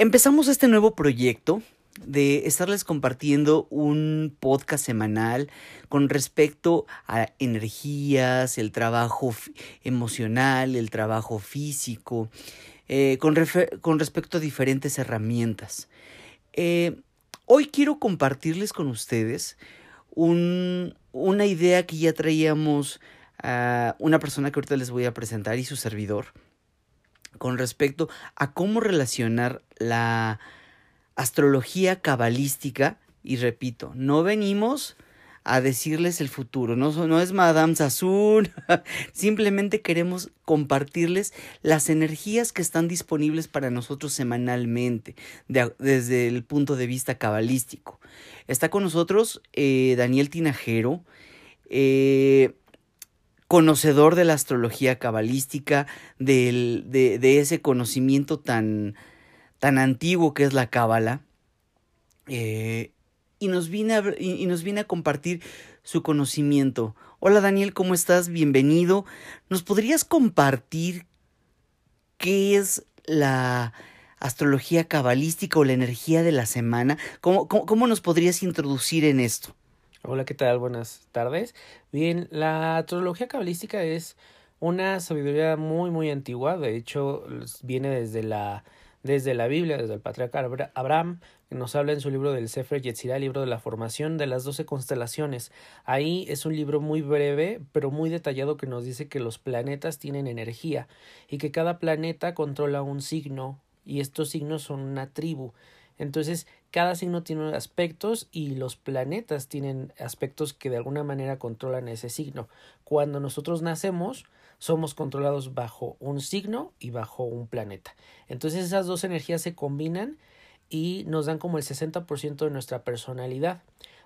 empezamos este nuevo proyecto de estarles compartiendo un podcast semanal con respecto a energías, el trabajo emocional, el trabajo físico, eh, con, respecto a diferentes herramientas. Eh, hoy quiero compartirles con ustedes un, una idea que ya traíamos a una persona que ahorita les voy a presentar y su servidor con respecto a cómo relacionar la astrología cabalística y repito, no venimos a decirles el futuro, no, no es Madame Sassoon, simplemente queremos compartirles las energías que están disponibles para nosotros semanalmente desde el punto de vista cabalístico. Está con nosotros eh, Daniel Tinajero, eh, conocedor de la astrología cabalística, de, ese conocimiento tan, tan antiguo que es la cábala. Eh, y nos, viene a, y nos viene a compartir su conocimiento. Hola Daniel, ¿cómo estás? Bienvenido. ¿Nos podrías compartir qué es la astrología cabalística o la energía de la semana? ¿Cómo, cómo, nos podrías introducir en esto? Hola, ¿qué tal? Buenas tardes. Bien, la astrología cabalística es una sabiduría muy, muy antigua. De hecho, viene desde la desde la Biblia, desde el patriarca Abraham, que nos habla en su libro del Sefer Yetzirah, libro de la formación de las doce constelaciones. Ahí es un libro muy breve, pero muy detallado que nos dice que los planetas tienen energía y que cada planeta controla un signo y estos signos son una tribu. Entonces, cada signo tiene aspectos y los planetas tienen aspectos que de alguna manera controlan ese signo. Cuando nosotros nacemos, somos controlados bajo un signo y bajo un planeta. Entonces esas dos energías se combinan y nos dan como el 60% de nuestra personalidad.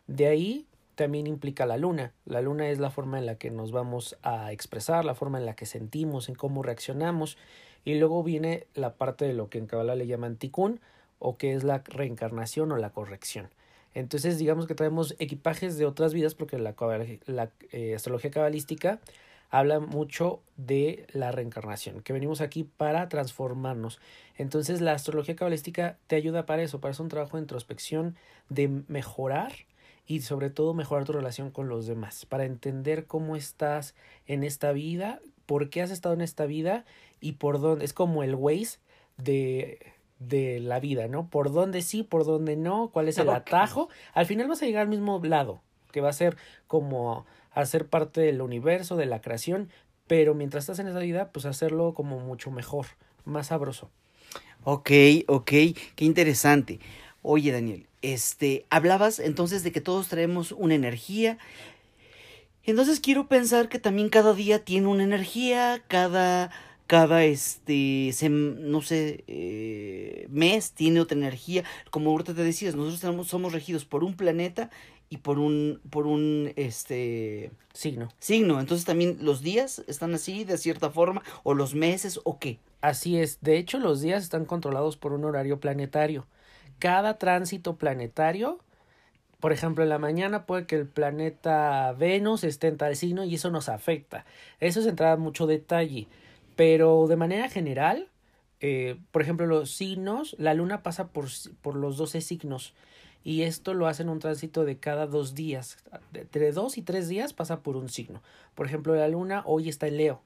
De ahí también implica la luna. La luna es la forma en la que nos vamos a expresar, la forma en la que sentimos, en cómo reaccionamos. Y luego viene la parte de lo que en Kabbalah le llaman tikkun, o que es la reencarnación o la corrección. Entonces, digamos que traemos equipajes de otras vidas, porque la, la eh, astrología cabalística habla mucho de la reencarnación, que venimos aquí para transformarnos. Entonces la astrología cabalística te ayuda para eso, para hacer un trabajo de introspección, de mejorar y sobre todo mejorar tu relación con los demás, para entender cómo estás en esta vida, por qué has estado en esta vida y por dónde. Es como el Waze de, de la vida, ¿no? Por dónde sí, por dónde no, cuál es el atajo. Al final vas a llegar al mismo lado, que va a ser como hacer parte del universo, de la creación, pero mientras estás en esa vida, pues hacerlo como mucho mejor, más sabroso. Ok, ok, qué interesante. Oye, Daniel, este, hablabas entonces de que todos traemos una energía. Entonces quiero pensar que también cada día tiene una energía, cada, cada, este, no sé, eh, mes tiene otra energía. Como ahorita te decías, nosotros somos regidos por un planeta y por un, por un, este... Signo. Signo. Entonces también los días están así de cierta forma, o los meses, o qué. Así es. De hecho, los días están controlados por un horario planetario. Cada tránsito planetario, por ejemplo, en la mañana puede que el planeta Venus esté en tal signo y eso nos afecta. Eso es entrar a mucho detalle. Pero de manera general, eh, por ejemplo, los signos, la luna pasa por, por los 12 signos y esto lo hacen un tránsito de cada dos días. Entre dos y tres días pasa por un signo. Por ejemplo, la luna hoy está en Leo.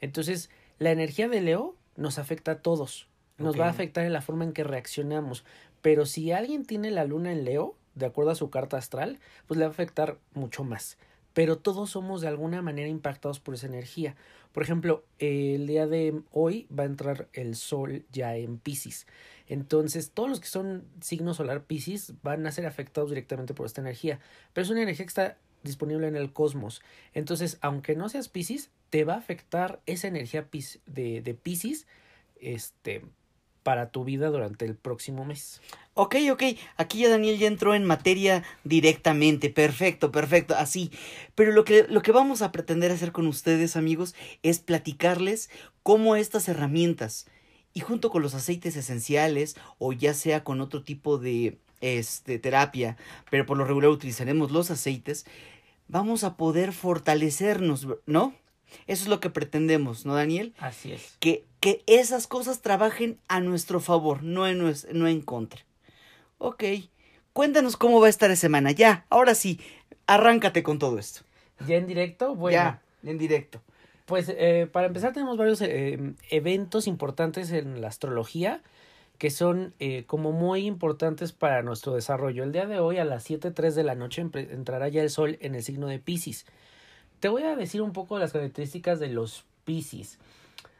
Entonces, la energía de Leo nos afecta a todos. Nos va a afectar en la forma en que reaccionamos. Pero si alguien tiene la luna en Leo, de acuerdo a su carta astral, pues le va a afectar mucho más. Pero todos somos de alguna manera impactados por esa energía. Por ejemplo, el día de hoy va a entrar el sol ya en Pisces. Entonces, todos los que son signo solar Pisces van a ser afectados directamente por esta energía. Pero es una energía que está disponible en el cosmos. Entonces, aunque no seas Pisces, te va a afectar esa energía de, de Pisces este, para tu vida durante el próximo mes. Ok, ok, aquí ya Daniel ya entró en materia directamente, perfecto, perfecto, así. Pero lo que, lo que vamos a pretender hacer con ustedes, amigos, es platicarles cómo estas herramientas y junto con los aceites esenciales o ya sea con otro tipo de este, terapia, pero por lo regular utilizaremos los aceites, vamos a poder fortalecernos, ¿no? Eso es lo que pretendemos, ¿no, Daniel? Así es. Que, que esas cosas trabajen a nuestro favor, no en, no en contra. Ok, cuéntanos cómo va a estar esa semana. Ya, ahora sí, arráncate con todo esto. ¿Ya en directo? Bueno, Ya, en directo. pues eh, para empezar tenemos varios eh, eventos importantes en la astrología que son eh, como muy importantes para nuestro desarrollo. El día de hoy a las 7.03 de la noche entrará ya el sol en el signo de Pisces. Te voy a decir un poco las características de los Pisces.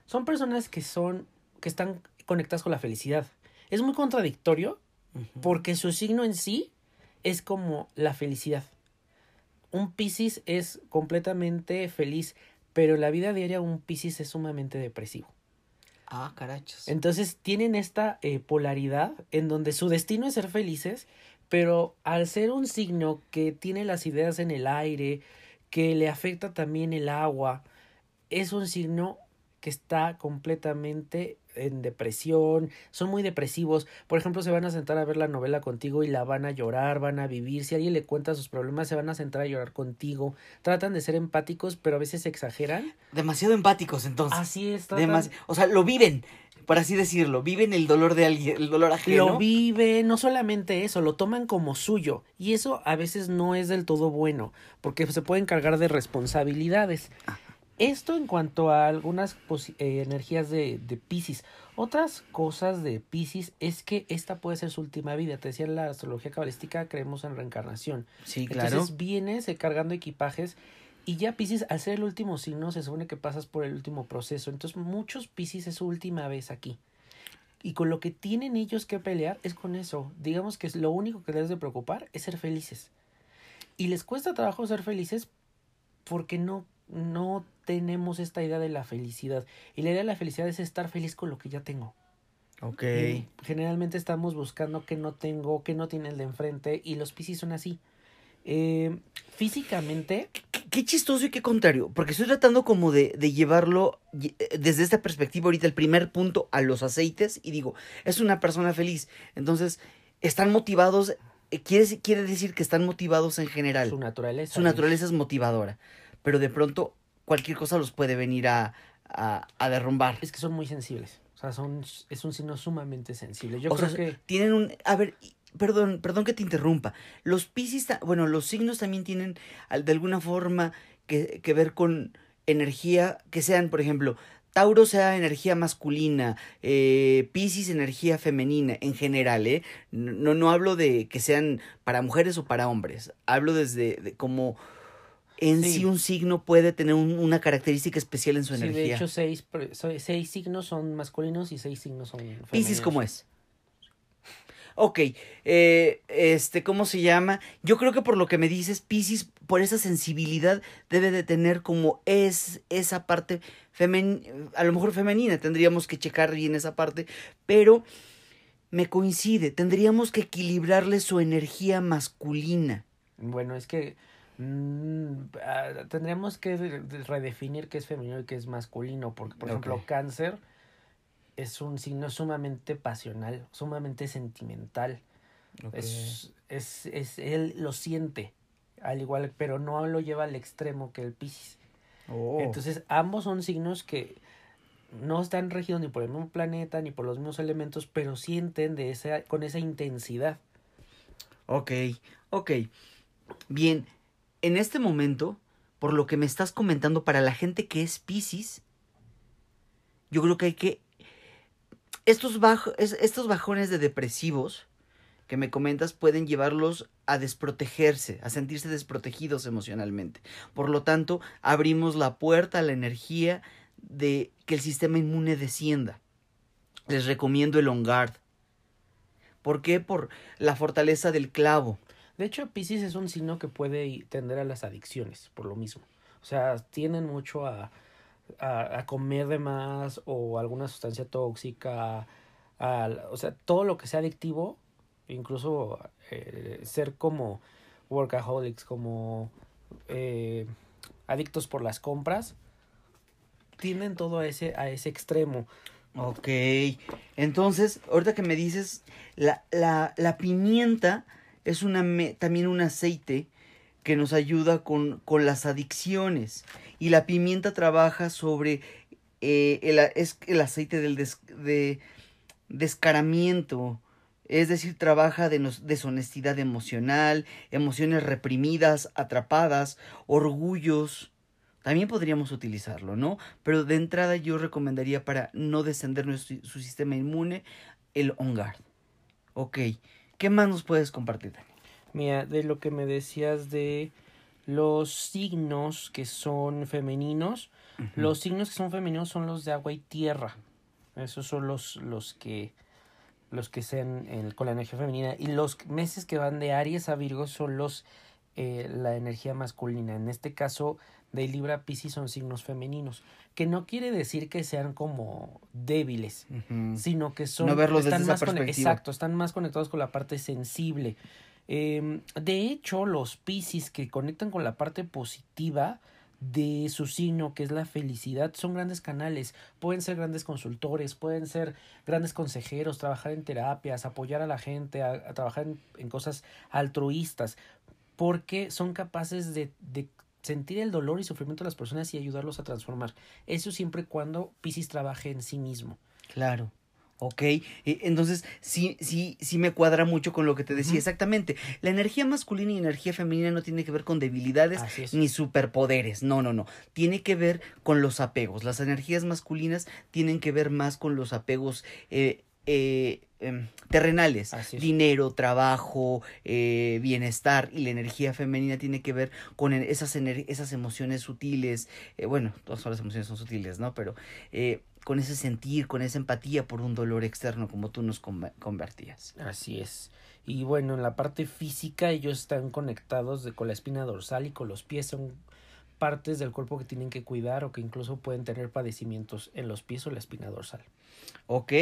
Son personas que son que están conectadas con la felicidad. Es muy contradictorio porque su signo en sí es como la felicidad. Un Piscis es completamente feliz, pero en la vida diaria un Piscis es sumamente depresivo. Ah, carachos. Entonces tienen esta eh, polaridad en donde su destino es ser felices, pero al ser un signo que tiene las ideas en el aire, que le afecta también el agua, es un signo que está completamente en depresión, son muy depresivos. Por ejemplo, se van a sentar a ver la novela contigo y la van a llorar, van a vivir. Si alguien le cuenta sus problemas, se van a sentar a llorar contigo. Tratan de ser empáticos, pero a veces exageran. Demasiado empáticos, entonces. Así es, Demasi- o sea, lo viven, por así decirlo. Viven el dolor de alguien, el dolor ajeno. Lo vive, no solamente eso, lo toman como suyo. Y eso a veces no es del todo bueno, porque se pueden cargar de responsabilidades. Esto en cuanto a algunas eh, energías de, de Pisces. Otras cosas de Pisces es que esta puede ser su última vida. Te decía en la astrología cabalística, creemos en reencarnación. Sí, claro. Entonces vienes eh, cargando equipajes y ya Pisces, al ser el último signo, se supone que pasas por el último proceso. Entonces muchos Pisces es su última vez aquí. Y con lo que tienen ellos que pelear es con eso. Digamos que es lo único que les de preocupar es ser felices. Y les cuesta trabajo ser felices porque no, no tenemos esta idea de la felicidad. Y la idea de la felicidad es estar feliz con lo que ya tengo. Ok. Y Generalmente estamos buscando que no tengo, que no tiene el de enfrente. Y los Piscis son así. Eh, físicamente, Qué, qué chistoso y qué contrario, porque estoy tratando como de, de llevarlo eh, desde esta perspectiva ahorita, el primer punto a los aceites, y digo, es una persona feliz, entonces, están motivados, eh, quiere, quiere decir que están motivados en general, su naturaleza. su naturaleza es motivadora, pero de pronto cualquier cosa los puede venir a, a, a derrumbar. Es que son muy sensibles. O sea, son, es un signo sumamente sensible. Yo o creo sea, que. tienen un... A ver, perdón, perdón que te interrumpa. Los Piscis, bueno, los signos también tienen de alguna forma que, que ver con energía, que sean, por ejemplo, Tauro sea energía masculina, eh, Piscis energía femenina, en general, ¿eh? No, no hablo de que sean para mujeres o para hombres. Hablo desde de cómo en sí, Sí. un signo puede tener un- una característica especial en su Sí, energía. de hecho, seis, seis signos son masculinos y seis signos son femeninos. Piscis, ¿cómo es? Ok, eh, este, ¿cómo se llama? Yo creo que por lo que me dices, Piscis, por esa sensibilidad, debe de tener como es esa parte femenina, a lo mejor femenina, tendríamos que checar bien esa parte, pero me coincide, tendríamos que equilibrarle su energía masculina. Bueno, es que mm, ah, tendríamos que de- de- redefinir qué es femenino y qué es masculino, porque, por ejemplo, cáncer es un signo sumamente pasional, sumamente sentimental. Es, es, es, él lo siente, al igual, pero no lo lleva al extremo que el Piscis. Oh. Entonces, ambos son signos que no están regidos ni por el mismo planeta ni por los mismos elementos, pero sienten de esa, con esa intensidad. Ok, ok. Bien, en este momento, por lo que me estás comentando, para la gente que es Piscis, yo creo que hay que... Estos, estos bajones de depresivos que me comentas pueden llevarlos a desprotegerse, a sentirse desprotegidos emocionalmente. Por lo tanto, abrimos la puerta a la energía de que el sistema inmune descienda. Les recomiendo el On Guard. ¿Por qué? Por la fortaleza del clavo. De hecho, Piscis es un signo que puede tender a las adicciones, por lo mismo. O sea, tienden mucho a, a, comer de más o alguna sustancia tóxica. o sea, todo lo que sea adictivo, incluso eh, ser como workaholics, como eh, adictos por las compras, tienden todo a ese, a ese extremo. Ok, entonces, ahorita que me dices, la, la, la pimienta es una también un aceite que nos ayuda con, con las adicciones. Y la pimienta trabaja sobre eh, el, es el aceite del de descaramiento, es decir, trabaja de deshonestidad emocional, emociones reprimidas, atrapadas, orgullos. También podríamos utilizarlo, ¿no? Pero de entrada yo recomendaría para no descender nuestro, su sistema inmune el On Guard. Ok, ¿qué más nos puedes compartir, Dani? Mira, de lo que me decías de los signos que son femeninos, los signos que son femeninos son los de agua y tierra. Esos son los, los que los que sean con la energía femenina y los meses que van de Aries a Virgo son los eh, la energía masculina. En este caso de Libra a Pisces son signos femeninos, que no quiere decir que sean como débiles, sino que son no están más exacto, están más conectados con la parte sensible. Eh, de hecho, los Pisces que conectan con la parte positiva de su signo, que es la felicidad, son grandes canales, pueden ser grandes consultores, pueden ser grandes consejeros, trabajar en terapias, apoyar a la gente, a, trabajar en, cosas altruistas, porque son capaces de, de sentir el dolor y sufrimiento de las personas y ayudarlos a transformar. Eso siempre cuando Pisces trabaje en sí mismo. Claro. Ok, e, entonces sí, sí, sí me cuadra mucho con lo que te decía. Exactamente. La energía masculina y energía femenina no tiene que ver con debilidades ni superpoderes. No, no, no. Tiene que ver con los apegos. Las energías masculinas tienen que ver más con los apegos eh, eh, em, terrenales. Dinero, trabajo, eh, bienestar. Y la energía femenina tiene que ver con esas, esas emociones sutiles. bueno, todas las emociones son sutiles, ¿no? Pero con ese sentir, con esa empatía por un dolor externo como tú nos convertías. Así es. Y bueno, en la parte física ellos están conectados de, con la espina dorsal y con los pies son partes del cuerpo que tienen que cuidar o que incluso pueden tener padecimientos en los pies o la espina dorsal. Ok,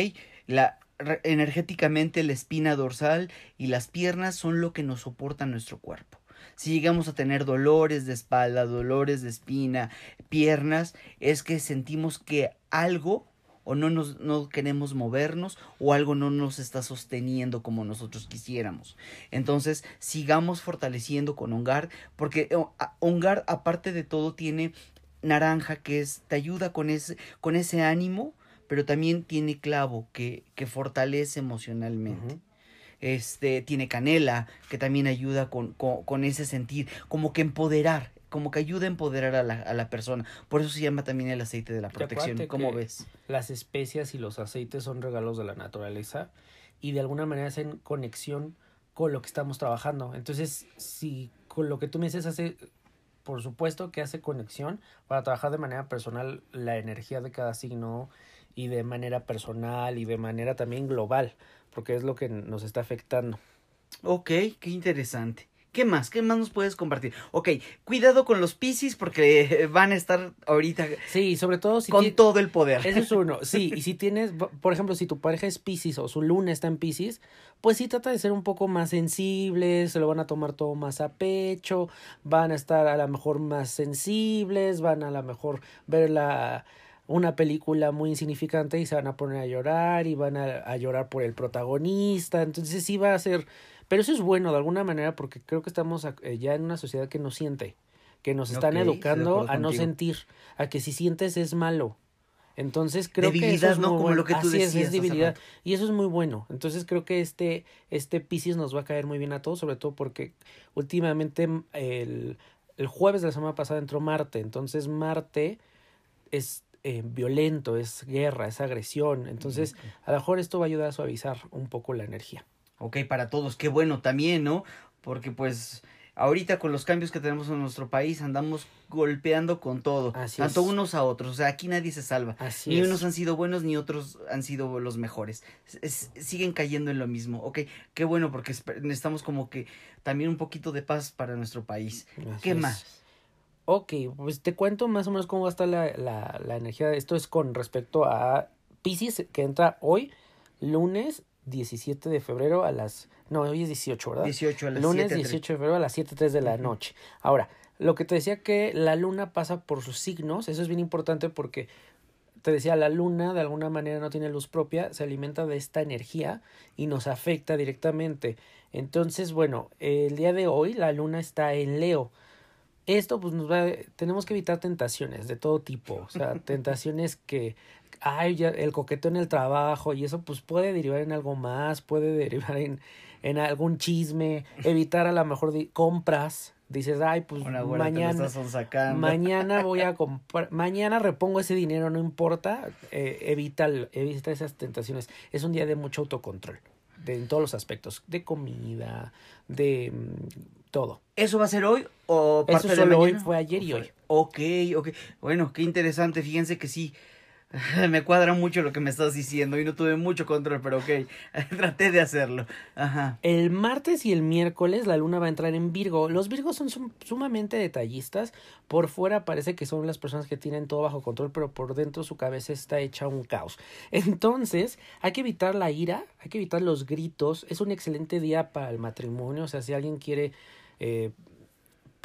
la, energéticamente la espina dorsal y las piernas son lo que nos soporta nuestro cuerpo. Si llegamos a tener dolores de espalda, dolores de espina, piernas, es que sentimos que algo o no nos no queremos movernos o algo no nos está sosteniendo como nosotros quisiéramos. Entonces, sigamos fortaleciendo con Ongar porque Ongar aparte de todo tiene naranja que es te ayuda con ese con ese ánimo, pero también tiene clavo que que fortalece emocionalmente este, tiene canela, que también ayuda con, con, ese sentir, como que empoderar, como que ayuda a empoderar a la, a la persona. Por eso se llama también el aceite de la protección. ¿Cómo ves? Las especias y los aceites son regalos de la naturaleza y de alguna manera hacen conexión con lo que estamos trabajando. Entonces, si con lo que tú me dices hace, por supuesto que hace conexión para trabajar de manera personal la energía de cada signo y de manera personal y de manera también global porque es lo que nos está afectando. Ok, qué interesante. ¿Qué más? ¿Qué más nos puedes compartir? Ok, cuidado con los piscis porque van a estar ahorita. Sí, sobre todo si. Con todo el poder. Eso es uno. Sí, y si tienes, por ejemplo, si tu pareja es piscis o su luna está en piscis, pues sí trata de ser un poco más sensibles, se lo van a tomar todo más a pecho, van a estar a lo mejor más sensibles, van a lo mejor ver la una película muy insignificante y se van a poner a llorar y van a, llorar por el protagonista. Entonces sí va a ser... Pero eso es bueno de alguna manera porque creo que estamos eh, ya en una sociedad que no siente, que nos están educando a no sentir, a que si sientes es malo. Entonces creo que eso es ¿no? Como lo que tú Así es, es debilidad. Y eso es muy bueno. Entonces creo que este, este Pisces nos va a caer muy bien a todos, sobre todo porque últimamente el, el jueves de la semana pasada entró Marte. Entonces Marte es eh, violento, es guerra, es agresión. Entonces, a lo mejor esto va a ayudar a suavizar un poco la energía. Ok, para todos, qué bueno también, ¿no? Porque pues ahorita con los cambios que tenemos en nuestro país andamos golpeando con todo, tanto unos a otros, o sea, aquí nadie se salva. ni unos han sido buenos ni otros han sido los mejores. siguen cayendo en lo mismo. Ok, qué bueno porque necesitamos como que también un poquito de paz para nuestro país. ¿Qué más? Ok, pues te cuento más o menos cómo va a estar la, la, la energía. Esto es con respecto a Pisces, que entra hoy, lunes 17 de febrero a las... No, hoy es 18, ¿verdad? 18 a las Lunes 18 de febrero a las 7.03 de la noche. Ahora, lo que te decía que la luna pasa por sus signos, eso es bien importante porque te decía, la luna de alguna manera no tiene luz propia, se alimenta de esta energía y nos afecta directamente. Entonces, bueno, el día de hoy la luna está en Leo. Esto pues nos va, tenemos que evitar tentaciones de todo tipo, o sea, tentaciones que ay, ya, el coqueteo en el trabajo y eso pues puede derivar en algo más, puede derivar en, en algún chisme, evitar a lo mejor compras, dices, ay, pues mañana, mañana voy a comprar, mañana repongo ese dinero, no importa, eh, evita, evita esas tentaciones. Es un día de mucho autocontrol, de, en todos los aspectos, de comida, de mm, todo. ¿Eso va a ser hoy o parte Eso solo hoy, fue ayer y hoy. Ok, ok. Bueno, qué interesante, fíjense que sí me cuadra mucho lo que me estás diciendo y no tuve mucho control, pero ok, traté de hacerlo. Ajá. El martes y el miércoles la luna va a entrar en Virgo. Los Virgos son sumamente detallistas. Por fuera parece que son las personas que tienen todo bajo control, pero por dentro su cabeza está hecha un caos. Entonces, hay que evitar la ira, hay que evitar los gritos. Es un excelente día para el matrimonio. O sea, si alguien quiere eh,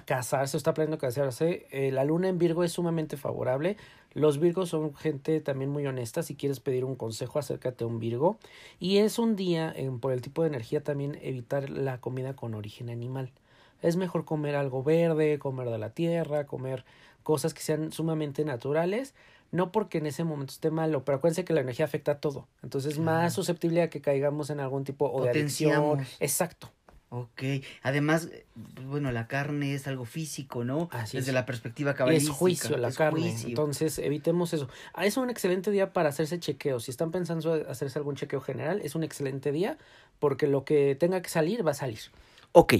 casarse o está planeando casarse, eh, la luna en Virgo es sumamente favorable. Los Virgos son gente también muy honesta. Si quieres pedir un consejo, acércate a un Virgo. Y es un día, en, por el tipo de energía, también evitar la comida con origen animal. Es mejor comer algo verde, comer de la tierra, comer cosas que sean sumamente naturales. No porque en ese momento esté malo, pero acuérdense que la energía afecta a todo. Entonces, es más susceptible a que caigamos en algún tipo o de adicción. Exacto. Ok, además, pues, bueno, la carne es algo físico, ¿no? Así Desde la perspectiva cabalística. Es juicio la carne, entonces evitemos eso. Ah, es un excelente día para hacerse chequeos. Si están pensando hacerse algún chequeo general, es un excelente día porque lo que tenga que salir va a salir. Ok,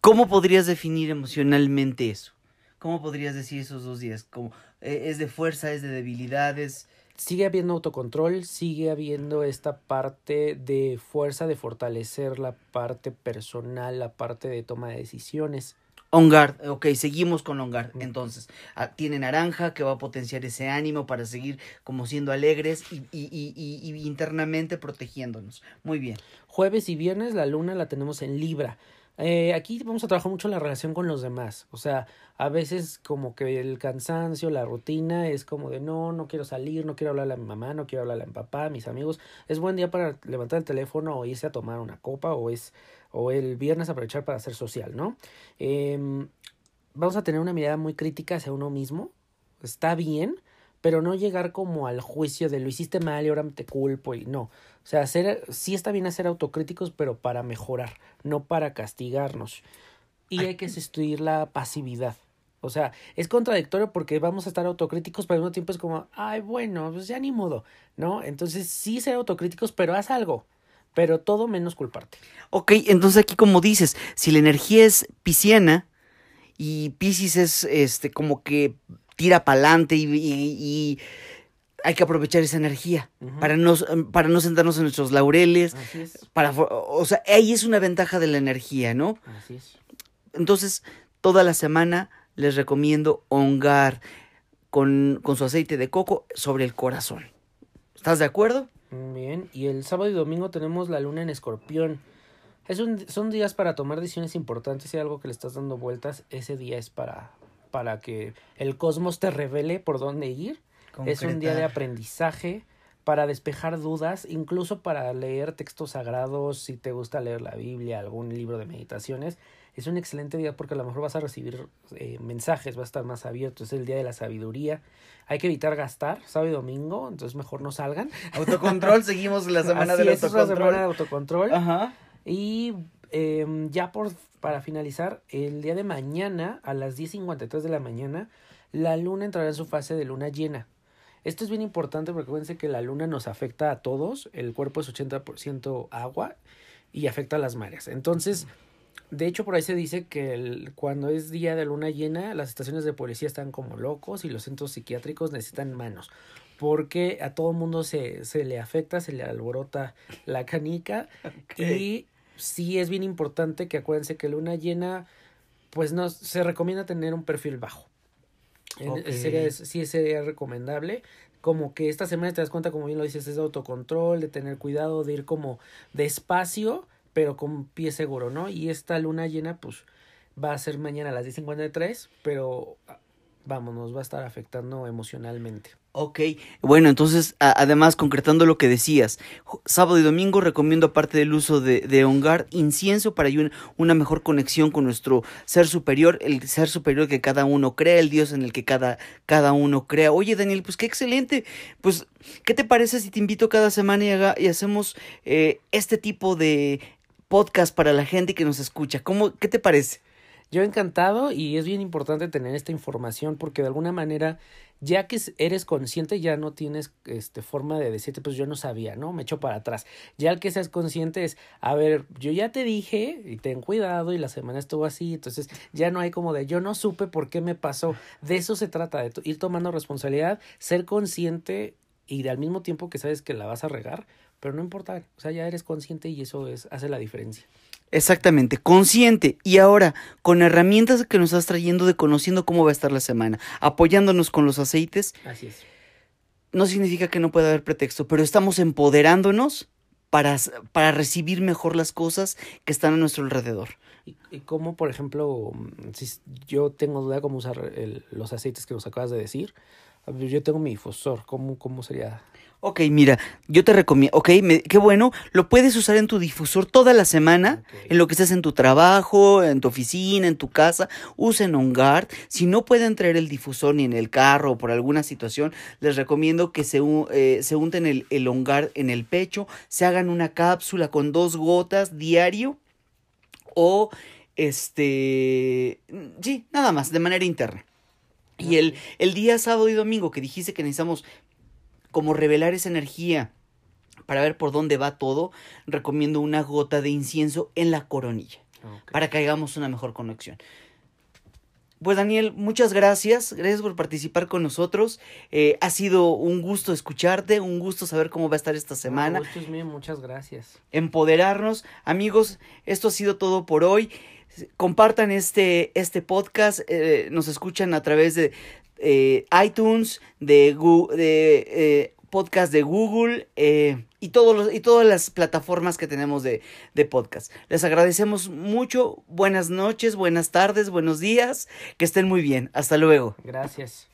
¿cómo podrías definir emocionalmente eso? ¿Cómo podrías decir esos dos días? ¿Cómo, eh, ¿Es de fuerza, es de debilidades? Sigue habiendo autocontrol, sigue habiendo esta parte de fuerza de fortalecer la parte personal, la parte de toma de decisiones. On guard, ok, seguimos con on guard. Entonces, ah, tiene naranja que va a potenciar ese ánimo para seguir como siendo alegres y, y, y, y, internamente protegiéndonos. Muy bien. Jueves y viernes la luna la tenemos en Libra. Eh, aquí vamos a trabajar mucho la relación con los demás. O sea, a veces como que el cansancio, la rutina es como de no, no quiero salir, no quiero hablarle a mi mamá, no quiero hablarle a mi papá, a mis amigos. Es buen día para levantar el teléfono o irse a tomar una copa o es o el viernes aprovechar para ser social, ¿no? Eh, vamos a tener una mirada muy crítica hacia uno mismo. Está bien, pero no llegar como al juicio de lo hiciste mal y ahora te culpo y no. O sea, hacer, sí está bien hacer autocríticos, pero para mejorar, no para castigarnos. Y hay que sustituir la pasividad. O sea, es contradictorio porque vamos a estar autocríticos, pero al mismo tiempo es como, ay, bueno, pues ya ni modo, ¿no? Entonces sí ser autocríticos, pero haz algo, pero todo menos culparte. Ok, entonces aquí como dices, si la energía es pisciana y Piscis es este como que tira para adelante y, hay que aprovechar esa energía para, no, para no sentarnos en nuestros laureles. Así es. Para, o sea, ahí es una ventaja de la energía, ¿no? Así es. Entonces, toda la semana les recomiendo hongar con, con su aceite de coco sobre el corazón. ¿Estás de acuerdo? Bien, y el sábado y domingo tenemos la luna en escorpión. Es un, son días para tomar decisiones importantes. Si hay algo que le estás dando vueltas, ese día es para, para que el cosmos te revele por dónde ir. Es un día de aprendizaje para despejar dudas, incluso para leer textos sagrados, si te gusta leer la Biblia, algún libro de meditaciones. Es un excelente día porque a lo mejor vas a recibir eh, mensajes, va a estar más abierto, es el día de la sabiduría. Hay que evitar gastar sábado y domingo, entonces mejor no salgan. Autocontrol, seguimos la semana de autocontrol. Es la semana de autocontrol. Ajá. Y eh, ya por para finalizar, el día de mañana a las 10.53 de la mañana, la luna entrará en su fase de luna llena. Esto es bien importante porque acuérdense que la luna nos afecta a todos, el cuerpo es 80% agua y afecta a las mareas. Entonces, de hecho, por ahí se dice que cuando es día de luna llena, las estaciones de policía están como locos y los centros psiquiátricos necesitan manos. Porque a todo mundo se, se le afecta, se le alborota la canica y sí es bien importante que acuérdense que luna llena, pues no, se recomienda tener un perfil bajo. Sería, sí sería recomendable. Como que esta semana te das cuenta, como bien lo dices, es de autocontrol, de tener cuidado, de ir como despacio, pero con pie seguro, ¿no? Y esta luna llena, pues, va a ser mañana a las 10.53, pero vamos, nos va a estar afectando emocionalmente. Ok, bueno, entonces, además, concretando lo que decías, sábado y domingo recomiendo, aparte del uso de, de Ongar, incienso para una mejor conexión con nuestro ser superior, el ser superior que cada uno crea, el Dios en el que cada, cada uno crea. Oye, Daniel, pues qué excelente. Pues, ¿qué te parece si te invito cada semana y, haga, y hacemos eh, este tipo de podcast para la gente que nos escucha? ¿Cómo, ¿Qué te parece? Yo encantado y es bien importante tener esta información porque de alguna manera ya que eres consciente ya no tienes este forma de decirte pues yo no sabía, ¿no? Me echo para atrás. Ya el que seas consciente es, a ver, yo ya te dije y ten cuidado y la semana estuvo así, entonces ya no hay como de yo no supe por qué me pasó. De eso se trata, de ir tomando responsabilidad, ser consciente y al mismo tiempo que sabes que la vas a regar, pero no importa, o sea, ya eres consciente y eso es hace la diferencia. Exactamente, consciente. Y ahora, con herramientas que nos estás trayendo de conociendo cómo va a estar la semana, apoyándonos con los aceites. Así es. No significa que no pueda haber pretexto, pero estamos empoderándonos para, para recibir mejor las cosas que están a nuestro alrededor. ¿Y, y cómo, por ejemplo, si yo tengo duda cómo usar los aceites que nos acabas de decir? Yo tengo mi difusor, ¿cómo, cómo sería? Ok, mira, yo te recomiendo, ok, qué bueno, lo puedes usar en tu difusor toda la semana, en lo que estés en tu trabajo, en tu oficina, en tu casa, usen OnGuard. Si no pueden traer el difusor ni en el carro o por alguna situación, les recomiendo que se, eh, se unten el, el OnGuard en el pecho, se hagan una cápsula con dos gotas diario o este, sí, nada más, de manera interna. Y el, el día sábado y domingo que dijiste que necesitamos como revelar esa energía para ver por dónde va todo, recomiendo una gota de incienso en la coronilla para que hagamos una mejor conexión. Pues Daniel, muchas gracias, gracias por participar con nosotros. Eh, ha sido un gusto escucharte, un gusto saber cómo va a estar esta semana. muchas gracias. Empoderarnos, amigos, esto ha sido todo por hoy. Compartan este, este podcast, eh, nos escuchan a través de, eh, iTunes, de, de eh, podcast de Google eh, y, todos los, y todas las plataformas que tenemos de, de podcast. Les agradecemos mucho. Buenas noches, buenas tardes, buenos días. Que estén muy bien. Hasta luego. Gracias.